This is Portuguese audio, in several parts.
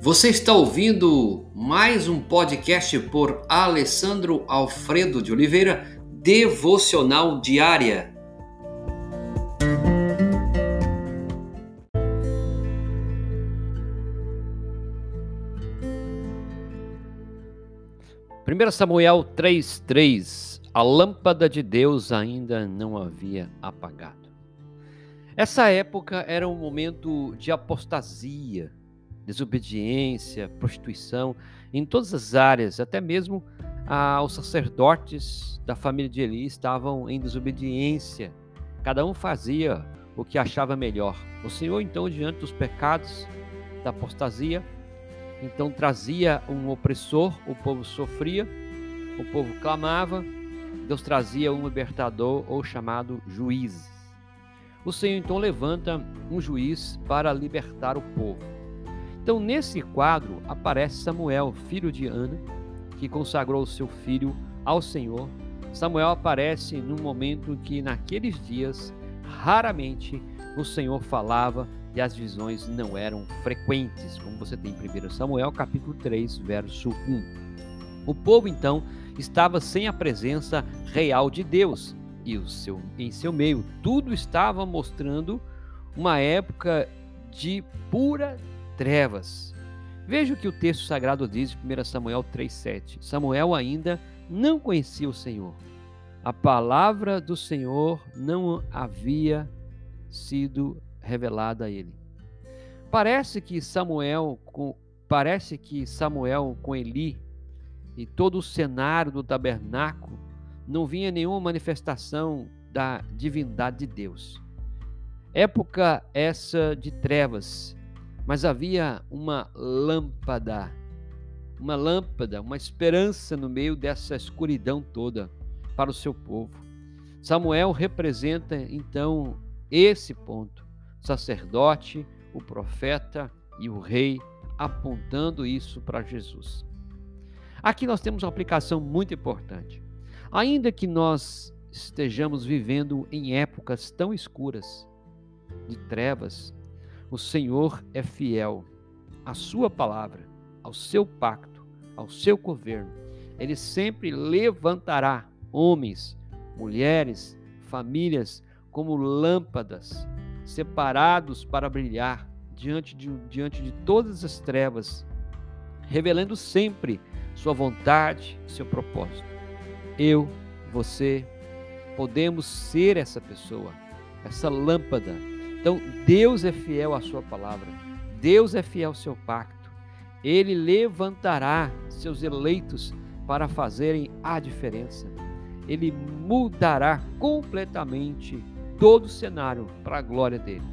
Você está ouvindo mais um podcast por Alessandro Alfredo de Oliveira, Devocional Diária. Primeiro Samuel 3:3 A lâmpada de Deus ainda não havia apagado. Essa época era um momento de apostasia, desobediência, prostituição, em todas as áreas, até mesmo ah, os sacerdotes da família de Eli estavam em desobediência. Cada um fazia o que achava melhor. O Senhor, então, diante dos pecados da apostasia, então trazia um opressor, o povo sofria, o povo clamava, Deus trazia um libertador ou chamado juiz. O Senhor então levanta um juiz para libertar o povo. Então, nesse quadro, aparece Samuel, filho de Ana, que consagrou seu filho ao Senhor. Samuel aparece num momento que, naqueles dias, raramente o Senhor falava e as visões não eram frequentes, como você tem em 1 Samuel, capítulo 3, verso 1. O povo, então, estava sem a presença real de Deus e o seu, em seu meio. Tudo estava mostrando uma época de pura trevas. Veja o que o texto sagrado diz em 1 Samuel 3,7. Samuel ainda não conhecia o Senhor. A palavra do Senhor não havia sido revelada a ele. Parece que Samuel parece que Samuel com Eli e todo o cenário do tabernáculo não vinha nenhuma manifestação da divindade de Deus. Época essa de trevas, mas havia uma lâmpada, uma lâmpada, uma esperança no meio dessa escuridão toda para o seu povo. Samuel representa então esse ponto: sacerdote, o profeta e o rei, apontando isso para Jesus. Aqui nós temos uma aplicação muito importante. Ainda que nós estejamos vivendo em épocas tão escuras, de trevas, o Senhor é fiel à sua palavra, ao seu pacto, ao seu governo. Ele sempre levantará homens, mulheres, famílias como lâmpadas, separados para brilhar diante de, diante de todas as trevas, revelando sempre sua vontade, seu propósito eu, você, podemos ser essa pessoa, essa lâmpada. Então, Deus é fiel à sua palavra, Deus é fiel ao seu pacto. Ele levantará seus eleitos para fazerem a diferença. Ele mudará completamente todo o cenário para a glória dele.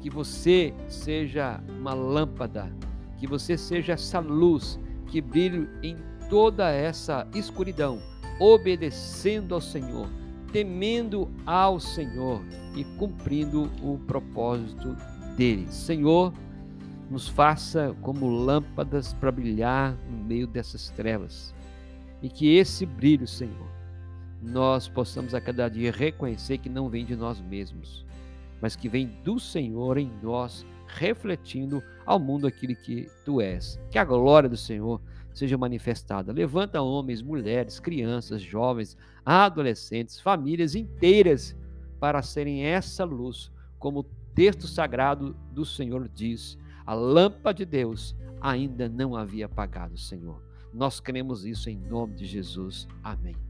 Que você seja uma lâmpada, que você seja essa luz que brilhe em toda essa escuridão obedecendo ao Senhor, temendo ao Senhor e cumprindo o propósito dele. Senhor, nos faça como lâmpadas para brilhar no meio dessas trevas. E que esse brilho, Senhor, nós possamos a cada dia reconhecer que não vem de nós mesmos, mas que vem do Senhor em nós, refletindo ao mundo aquilo que tu és. Que a glória do Senhor seja manifestada. Levanta homens, mulheres, crianças, jovens, adolescentes, famílias inteiras para serem essa luz, como o texto sagrado do Senhor diz. A lâmpada de Deus ainda não havia apagado, Senhor. Nós cremos isso em nome de Jesus. Amém.